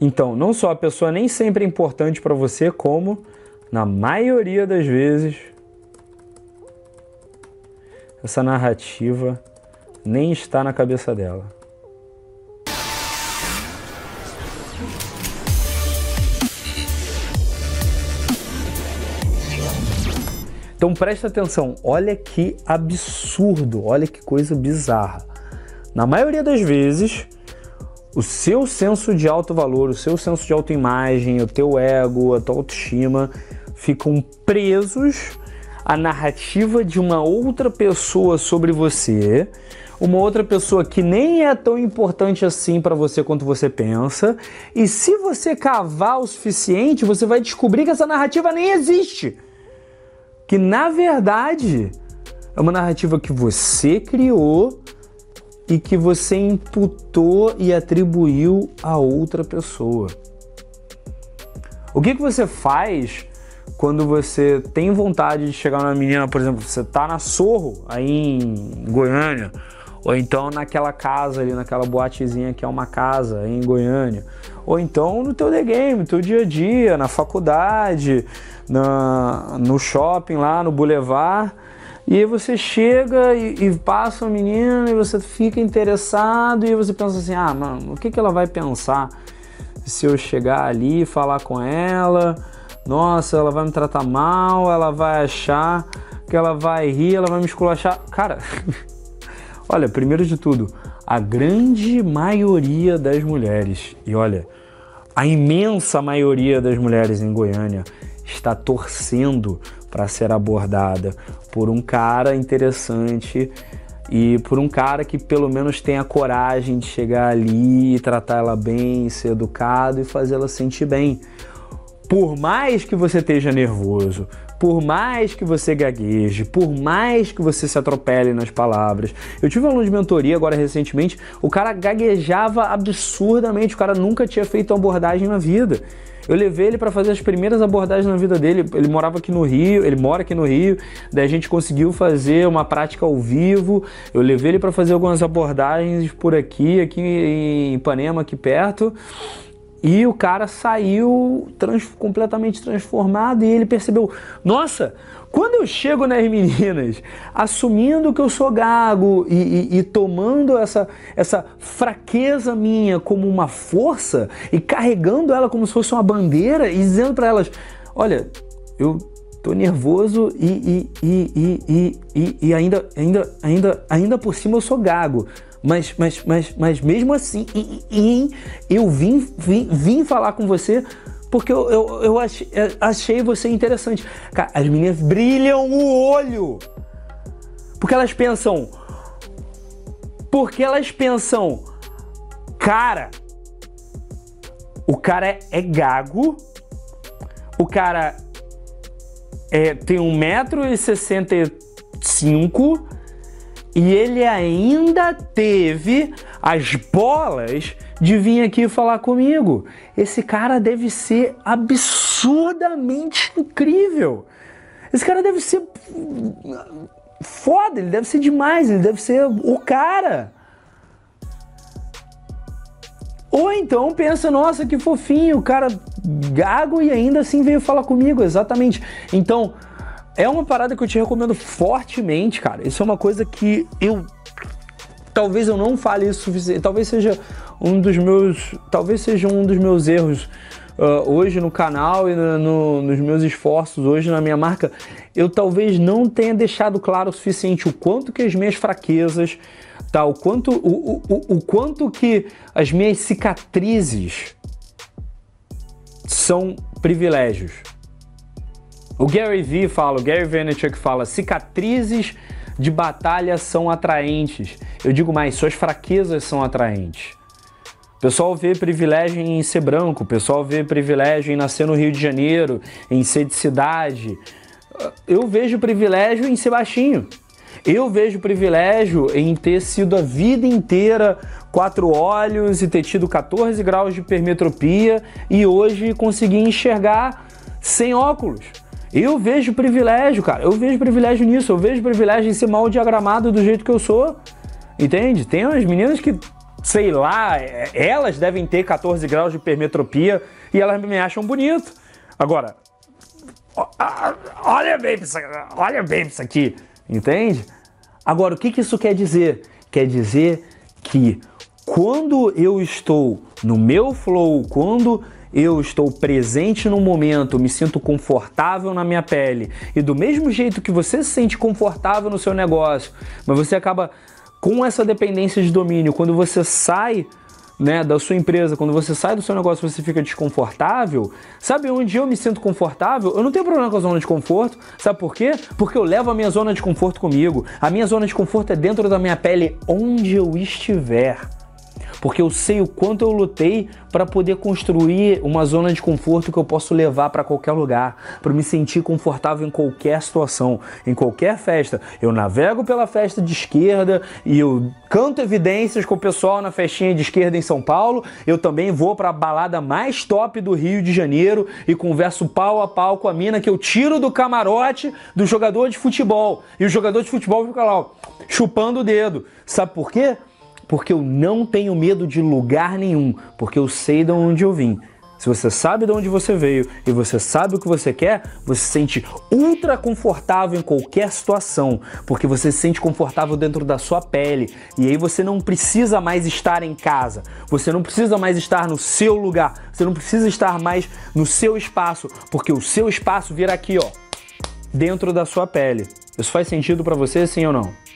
Então, não só a pessoa nem sempre é importante para você, como na maioria das vezes essa narrativa nem está na cabeça dela. Então presta atenção, olha que absurdo, olha que coisa bizarra. Na maioria das vezes, o seu senso de alto valor, o seu senso de autoimagem, o teu ego, a tua autoestima ficam presos à narrativa de uma outra pessoa sobre você, uma outra pessoa que nem é tão importante assim para você quanto você pensa. E se você cavar o suficiente, você vai descobrir que essa narrativa nem existe que na verdade é uma narrativa que você criou e que você imputou e atribuiu a outra pessoa. O que, que você faz quando você tem vontade de chegar numa menina, por exemplo, você tá na Sorro, aí em Goiânia, ou então naquela casa ali, naquela boatezinha que é uma casa em Goiânia, ou então no teu The Game, teu dia a dia, na faculdade, na, no shopping lá, no boulevard, e aí você chega e, e passa uma menina e você fica interessado e você pensa assim, ah, mano, o que, que ela vai pensar se eu chegar ali e falar com ela? Nossa, ela vai me tratar mal, ela vai achar que ela vai rir, ela vai me esculachar. Cara, olha, primeiro de tudo, a grande maioria das mulheres, e olha, a imensa maioria das mulheres em Goiânia está torcendo para ser abordada por um cara interessante e por um cara que pelo menos tenha coragem de chegar ali tratar ela bem, ser educado e fazer ela sentir bem. Por mais que você esteja nervoso, por mais que você gagueje, por mais que você se atropele nas palavras. Eu tive um aluno de mentoria agora recentemente, o cara gaguejava absurdamente, o cara nunca tinha feito uma abordagem na vida. Eu levei ele para fazer as primeiras abordagens na vida dele. Ele morava aqui no Rio, ele mora aqui no Rio. Daí a gente conseguiu fazer uma prática ao vivo. Eu levei ele para fazer algumas abordagens por aqui, aqui em Ipanema, aqui perto. E o cara saiu trans, completamente transformado e ele percebeu: nossa, quando eu chego nas meninas assumindo que eu sou gago e, e, e, tomando essa, essa fraqueza minha como uma força e carregando ela como se fosse uma bandeira e dizendo para elas: olha, eu tô nervoso e, e, e, e, ainda, ainda, ainda, ainda por cima eu sou gago. Mas, mas, mas, mas mesmo assim, eu vim, vim, vim falar com você porque eu, eu, eu achei, achei você interessante. Cara, as meninas brilham o olho. Porque elas pensam. Porque elas pensam, cara, o cara é, é gago, o cara é, tem 1,65m e ele ainda teve as bolas de vir aqui falar comigo. Esse cara deve ser absurdamente incrível. Esse cara deve ser foda, ele deve ser demais, ele deve ser o cara. Ou então pensa, nossa, que fofinho, o cara gago e ainda assim veio falar comigo, exatamente. Então, é uma parada que eu te recomendo fortemente, cara. Isso é uma coisa que eu talvez eu não fale isso suficiente, talvez seja um dos meus, talvez seja um dos meus erros uh, hoje no canal e no, no, nos meus esforços hoje na minha marca, eu talvez não tenha deixado claro o suficiente o quanto que as minhas fraquezas, tá, o quanto o, o, o quanto que as minhas cicatrizes são privilégios. O Gary Vee fala, o Gary Vaynerchuk fala, cicatrizes de batalha são atraentes. Eu digo mais, suas fraquezas são atraentes. O pessoal vê privilégio em ser branco, o pessoal vê privilégio em nascer no Rio de Janeiro, em ser de cidade. Eu vejo privilégio em ser baixinho. Eu vejo privilégio em ter sido a vida inteira quatro olhos e ter tido 14 graus de hipermetropia e hoje conseguir enxergar sem óculos. Eu vejo privilégio, cara. Eu vejo privilégio nisso. Eu vejo privilégio em ser mal diagramado do jeito que eu sou. Entende? Tem umas meninas que sei lá, elas devem ter 14 graus de hipermetropia e elas me acham bonito. Agora, olha bem isso, olha bem isso aqui, entende? Agora, o que, que isso quer dizer? Quer dizer que quando eu estou no meu flow, quando eu estou presente no momento, me sinto confortável na minha pele, e do mesmo jeito que você se sente confortável no seu negócio, mas você acaba com essa dependência de domínio, quando você sai né, da sua empresa, quando você sai do seu negócio, você fica desconfortável. Sabe onde eu me sinto confortável? Eu não tenho problema com a zona de conforto. Sabe por quê? Porque eu levo a minha zona de conforto comigo. A minha zona de conforto é dentro da minha pele, onde eu estiver porque eu sei o quanto eu lutei para poder construir uma zona de conforto que eu posso levar para qualquer lugar, para me sentir confortável em qualquer situação, em qualquer festa. Eu navego pela festa de esquerda e eu canto evidências com o pessoal na festinha de esquerda em São Paulo. Eu também vou para a balada mais top do Rio de Janeiro e converso pau a pau com a mina que eu tiro do camarote do jogador de futebol. E o jogador de futebol fica lá, ó, chupando o dedo. Sabe por quê? Porque eu não tenho medo de lugar nenhum, porque eu sei de onde eu vim. Se você sabe de onde você veio e você sabe o que você quer, você se sente ultra confortável em qualquer situação, porque você se sente confortável dentro da sua pele. E aí você não precisa mais estar em casa, você não precisa mais estar no seu lugar, você não precisa estar mais no seu espaço, porque o seu espaço vira aqui, ó, dentro da sua pele. Isso faz sentido para você, sim ou não?